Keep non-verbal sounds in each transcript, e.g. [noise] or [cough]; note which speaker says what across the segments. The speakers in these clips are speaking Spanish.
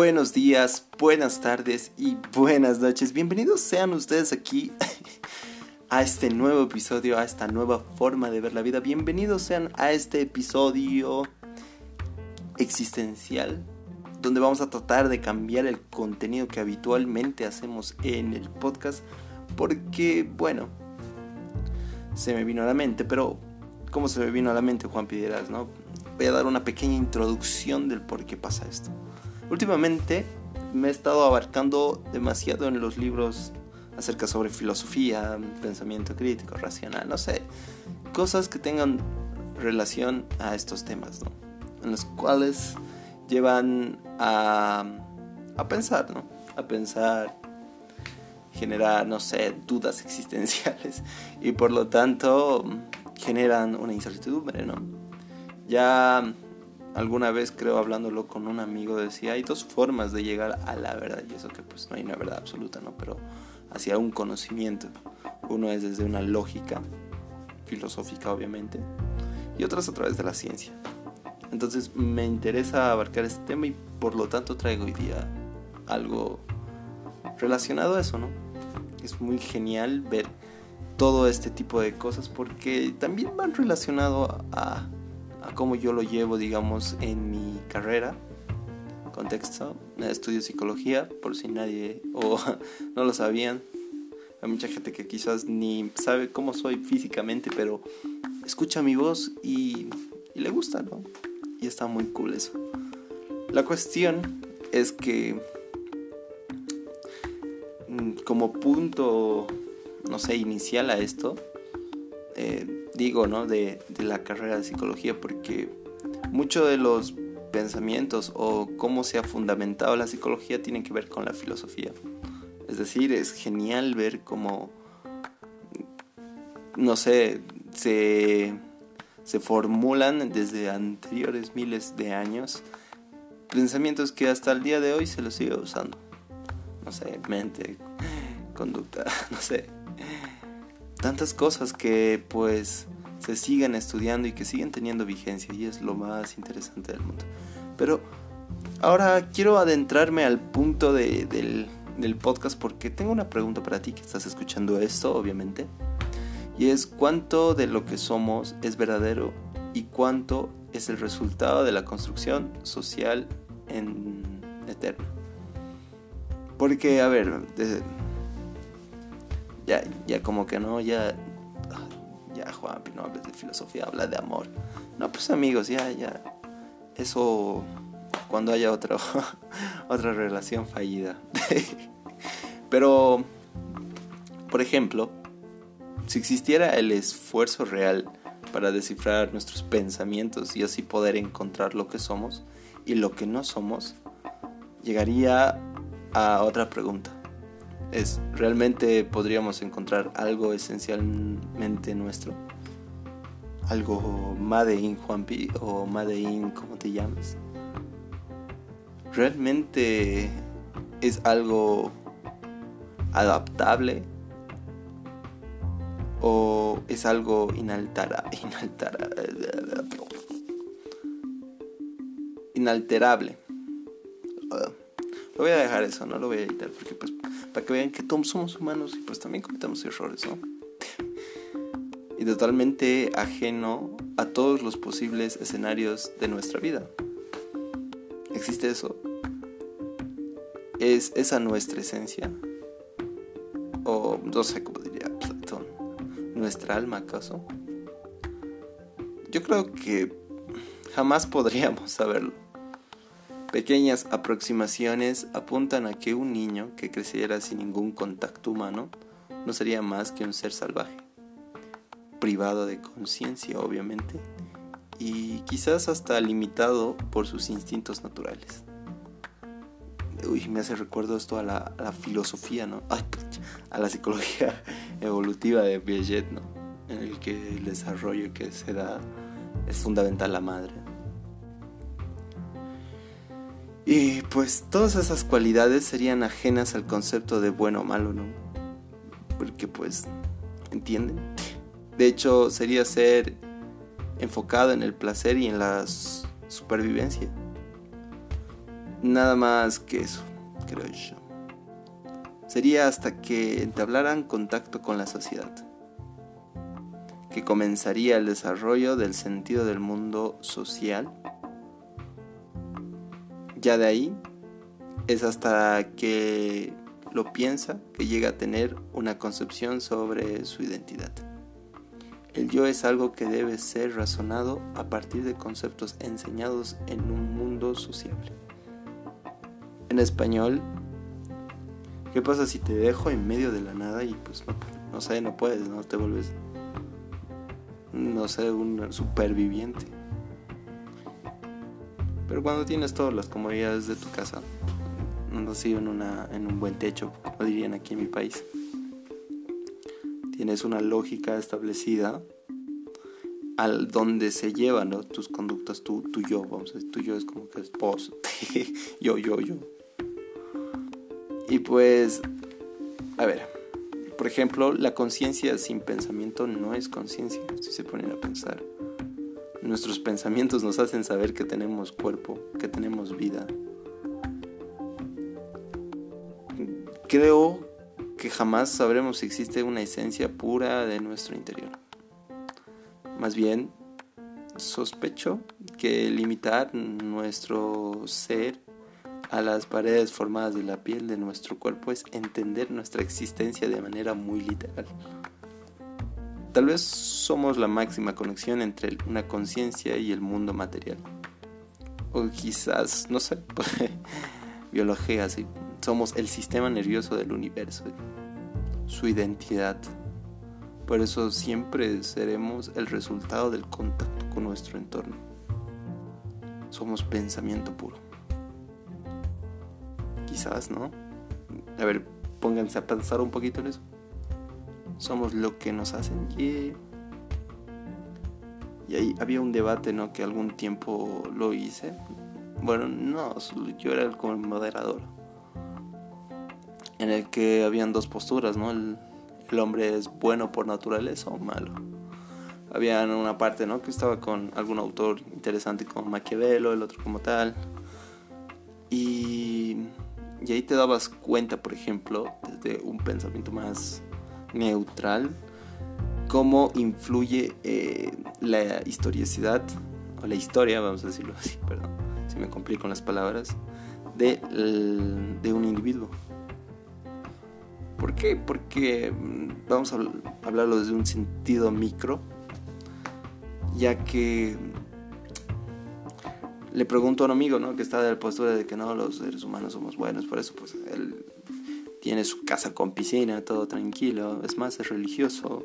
Speaker 1: Buenos días, buenas tardes y buenas noches. Bienvenidos sean ustedes aquí [laughs] a este nuevo episodio, a esta nueva forma de ver la vida. Bienvenidos sean a este episodio existencial donde vamos a tratar de cambiar el contenido que habitualmente hacemos en el podcast porque, bueno, se me vino a la mente, pero ¿cómo se me vino a la mente, Juan Pideras, no? Voy a dar una pequeña introducción del por qué pasa esto. Últimamente me he estado abarcando demasiado en los libros acerca sobre filosofía, pensamiento crítico, racional, no sé, cosas que tengan relación a estos temas, ¿no? En los cuales llevan a, a pensar, ¿no? A pensar, generar, no sé, dudas [laughs] existenciales y por lo tanto generan una incertidumbre, ¿no? Ya alguna vez creo hablándolo con un amigo decía, hay dos formas de llegar a la verdad y eso que pues no hay una verdad absoluta, ¿no? Pero hacia un conocimiento. Uno es desde una lógica filosófica obviamente y otro es a través de la ciencia. Entonces me interesa abarcar este tema y por lo tanto traigo hoy día algo relacionado a eso, ¿no? Es muy genial ver todo este tipo de cosas porque también van relacionado a a cómo yo lo llevo, digamos, en mi carrera. Contexto, estudio psicología, por si nadie o [laughs] no lo sabían. Hay mucha gente que quizás ni sabe cómo soy físicamente, pero escucha mi voz y, y le gusta, ¿no? Y está muy cool eso. La cuestión es que mm, como punto, no sé, inicial a esto, eh, digo, ¿no? De, la carrera de psicología, porque muchos de los pensamientos o cómo se ha fundamentado la psicología tienen que ver con la filosofía. Es decir, es genial ver cómo, no sé, se, se formulan desde anteriores miles de años pensamientos que hasta el día de hoy se los sigue usando. No sé, mente, conducta, [laughs] no sé tantas cosas que pues se siguen estudiando y que siguen teniendo vigencia y es lo más interesante del mundo. Pero ahora quiero adentrarme al punto de, del, del podcast porque tengo una pregunta para ti que estás escuchando esto, obviamente. Y es cuánto de lo que somos es verdadero y cuánto es el resultado de la construcción social en eterna. Porque, a ver, de, ya, ya como que no, ya, ya Juan, no hables de filosofía, habla de amor. No, pues amigos, ya, ya, eso cuando haya otra, [laughs] otra relación fallida. [laughs] Pero, por ejemplo, si existiera el esfuerzo real para descifrar nuestros pensamientos y así poder encontrar lo que somos y lo que no somos, llegaría a otra pregunta es realmente podríamos encontrar algo esencialmente nuestro. Algo Made in Juanpi o Made in como te llamas. Realmente es algo adaptable o es algo inaltera, [laughs] inaltera, inalterable. Lo voy a dejar eso, no lo voy a editar porque pues para que vean que todos somos humanos y pues también cometemos errores, ¿no? Y totalmente ajeno a todos los posibles escenarios de nuestra vida. ¿Existe eso? ¿Es esa nuestra esencia? O no sé cómo diría Platón, ¿nuestra alma acaso? Yo creo que jamás podríamos saberlo. Pequeñas aproximaciones apuntan a que un niño que creciera sin ningún contacto humano no sería más que un ser salvaje, privado de conciencia obviamente, y quizás hasta limitado por sus instintos naturales. Uy, me hace recuerdo esto a la, filosofía, ¿no? [laughs] a la psicología [laughs] evolutiva de Piaget, ¿no? En el que el desarrollo que se da es fundamental la madre. Y pues todas esas cualidades serían ajenas al concepto de bueno o malo, ¿no? Porque pues, ¿entienden? De hecho, sería ser enfocado en el placer y en la supervivencia. Nada más que eso, creo yo. Sería hasta que entablaran contacto con la sociedad, que comenzaría el desarrollo del sentido del mundo social. Ya de ahí es hasta que lo piensa que llega a tener una concepción sobre su identidad. El yo es algo que debe ser razonado a partir de conceptos enseñados en un mundo sociable. En español, ¿qué pasa si te dejo en medio de la nada y pues no, sé, no puedes, no te vuelves, no sé, un superviviente? Pero cuando tienes todas las comodidades de tu casa, no así en, una, en un buen techo, como dirían aquí en mi país. Tienes una lógica establecida al donde se llevan tus conductas, tu, tu yo, vamos a decir, tu yo es como que es vos, [laughs] yo, yo, yo. Y pues, a ver, por ejemplo, la conciencia sin pensamiento no es conciencia, si se ponen a pensar. Nuestros pensamientos nos hacen saber que tenemos cuerpo, que tenemos vida, Creo que jamás sabremos si existe una esencia pura de nuestro interior. Más bien, sospecho que limitar nuestro ser a las paredes formadas de la piel de nuestro cuerpo es entender nuestra existencia de manera muy literal. Tal vez somos la máxima conexión entre una conciencia y el mundo material. O quizás, no sé, [laughs] biología, así somos el sistema nervioso del universo, su identidad. Por eso siempre seremos el resultado del contacto con nuestro entorno. Somos pensamiento puro. Quizás, ¿no? A ver, pónganse a pensar un poquito en eso. Somos lo que nos hacen. Y ahí había un debate, ¿no? Que algún tiempo lo hice. Bueno, no, yo era el moderador en el que habían dos posturas, ¿no? El, hombre es bueno por naturaleza o malo. Había una parte, ¿no? Que estaba con algún autor interesante como Maquiavelo, el otro como tal. Y, y ahí te dabas cuenta, por ejemplo, desde un pensamiento más neutral, cómo influye eh, la historicidad, o la historia, vamos a decirlo así, [laughs] perdón, si me complico con las palabras, de, de un individuo. ¿Por qué? Porque mm, vamos a hablarlo desde un sentido micro, ya que le pregunto a un amigo, ¿no? Que está de la postura de que no, los seres humanos somos buenos, por eso pues él tiene su casa con piscina, todo tranquilo, es más, es religioso.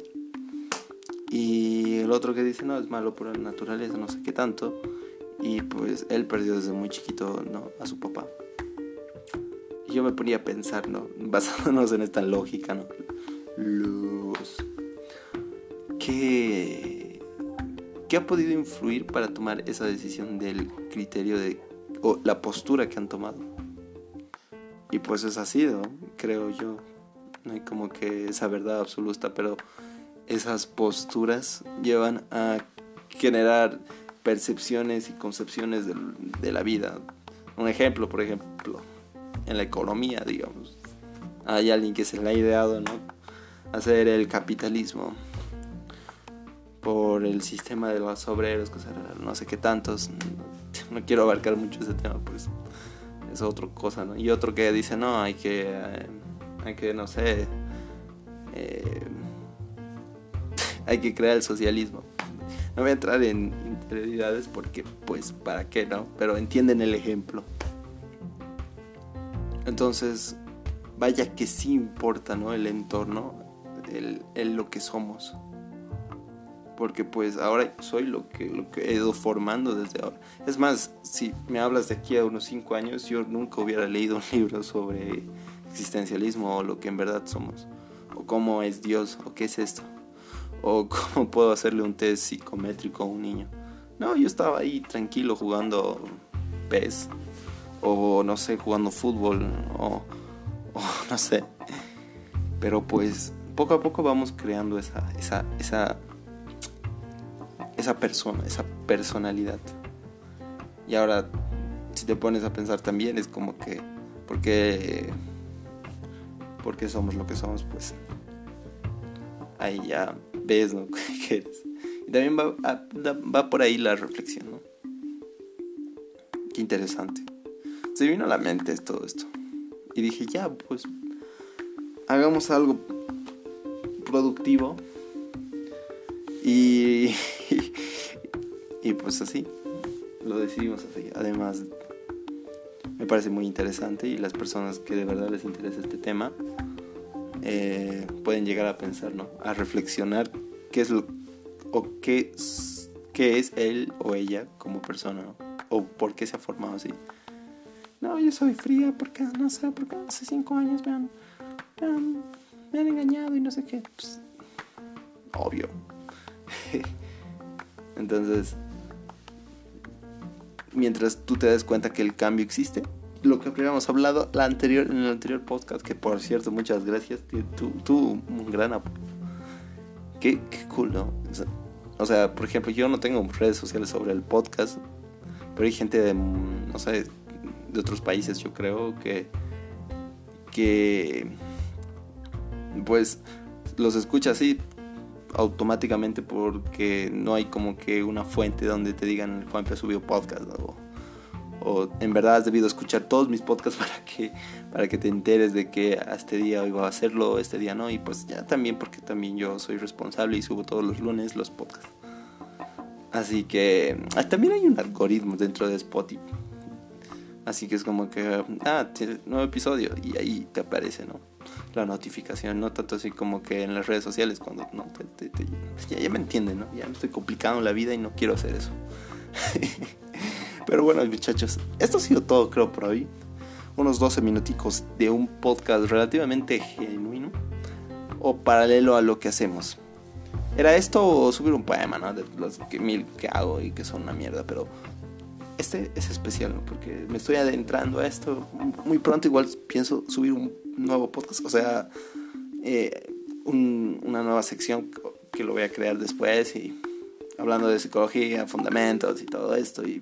Speaker 1: Y el otro que dice, no, es malo por la naturaleza, no sé qué tanto. Y pues él perdió desde muy chiquito, ¿no? A su papá yo me ponía a pensar, ¿no? [laughs] Basándonos en esta lógica, ¿no? Los... ¿Qué... ¿Qué ha podido influir para tomar esa decisión del criterio de... o la postura que han tomado? Y pues es así, ¿no? Creo yo. No hay como que esa verdad absoluta, pero esas posturas llevan a generar percepciones y concepciones de, la vida. Un ejemplo, por ejemplo, en la economía, digamos. Hay alguien que se le ha ideado, ¿no? Hacer el capitalismo por el sistema de los obreros, no sé qué tantos. [laughs] No, quiero abarcar mucho ese tema, pues es otra cosa, ¿no? Y otro que dice, no, hay que, hay que, no sé, eh, [laughs] hay que crear el socialismo. No voy a entrar en interioridades porque, pues, ¿para qué, no? Pero entienden el ejemplo. Entonces, vaya que sí importa, ¿no? El entorno, el, lo que somos. Porque pues ahora soy lo que, lo que he ido formando desde ahora. Es más, si me hablas de aquí a unos 5 años, yo nunca hubiera leído un [laughs] libro sobre existencialismo o lo que en verdad somos. O cómo es Dios, o qué es esto. O [laughs] cómo puedo hacerle un test psicométrico a un niño. No, yo estaba ahí tranquilo jugando PES o no sé, jugando fútbol o, [laughs] no sé. Pero pues poco a poco vamos creando esa, esa, esa, esa persona, esa personalidad. Y ahora si te pones a pensar también es como que, ¿por qué, somos lo que somos? Pues ahí ya ves, ¿no? [laughs] ¿Qué eres? Y también va, va por ahí la reflexión, ¿no? Qué interesante. Se vino a la mente todo esto. Y dije, ya, pues, hagamos algo productivo. Y, [laughs] y pues así, lo decidimos así. Además, me parece muy interesante y las personas que de verdad les interesa este tema eh, pueden llegar a pensar, ¿no? A reflexionar qué es lo o qué, qué es él o ella como persona, ¿no? O por qué se ha formado así. No, yo soy fría porque no sé, porque hace cinco años me han, me han, engañado y no sé qué. Pues, obvio. [laughs] Entonces, mientras tú te des cuenta que el cambio existe, lo que habíamos hablado la anterior, en el anterior podcast, que por cierto, muchas gracias, tú, tú un gran apoyo. Qué, qué cool, ¿no? O sea, por ejemplo, yo no tengo redes sociales sobre el podcast, pero hay gente de, no sé, de otros países, yo creo que, que pues los escucha así automáticamente porque no hay como que una fuente donde te digan Juanpe ha subido podcast o, en verdad has debido escuchar todos mis podcasts [laughs] para que para que te enteres de que este día iba a hacerlo este día no y pues ya también porque también yo soy responsable y subo todos los lunes los podcasts. Así que ah, también hay un algoritmo dentro de Spotify. Así que es como que, ah, nuevo episodio y ahí te aparece, ¿no? La notificación, no tanto así como que en las redes sociales cuando, no, ya, me entienden, ¿no? Ya me estoy complicando la vida y no quiero hacer eso. [laughs] Pero bueno, muchachos, esto ha sido todo, creo, por hoy. Unos 12 minuticos de un podcast relativamente genuino o paralelo a lo que hacemos. Era esto o subir un poema, ¿no? De los que mil que hago y que son una mierda, pero este es especial, porque me estoy adentrando a esto. Muy pronto igual pienso subir un nuevo podcast, o sea, eh, una nueva sección que lo voy a crear después y hablando de psicología, fundamentos y todo esto. Y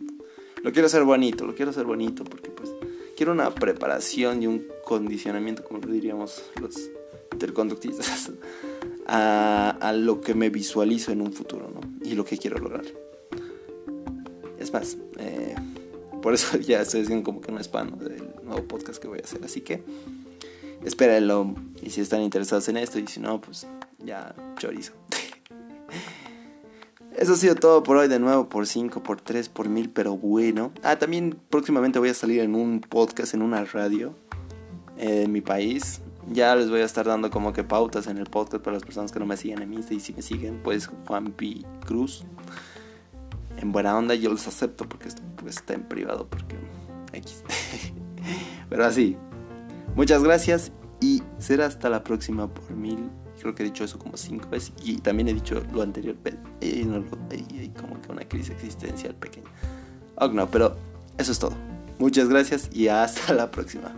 Speaker 1: lo quiero hacer bonito, lo quiero hacer bonito porque pues quiero una preparación y un condicionamiento, como diríamos los interconductistas, [laughs] a, lo que me visualizo en un futuro, ¿no? Y lo que quiero lograr. Es más, eh, por eso [laughs] ya estoy haciendo como que un spam del nuevo podcast que voy a hacer. Así que espérenlo. Y si están interesados en esto, y si no, pues ya chorizo. [laughs] Eso ha sido todo por hoy, de nuevo por 5, por 3, por 1000, pero bueno. Ah, también próximamente voy a salir en un podcast, en una radio en mi país. Ya les voy a estar dando como que pautas en el podcast para las personas que no me siguen en mi Y si me siguen, pues Juan P. Cruz en buena onda yo los acepto porque esto pues, está en privado porque X. [laughs] Pero así. Muchas gracias y será hasta la próxima por mil. Creo que he dicho eso como cinco veces y también he dicho lo anterior. Y no, hay como que una crisis existencial pequeña. Oh, no, pero eso es todo. Muchas gracias y hasta la próxima.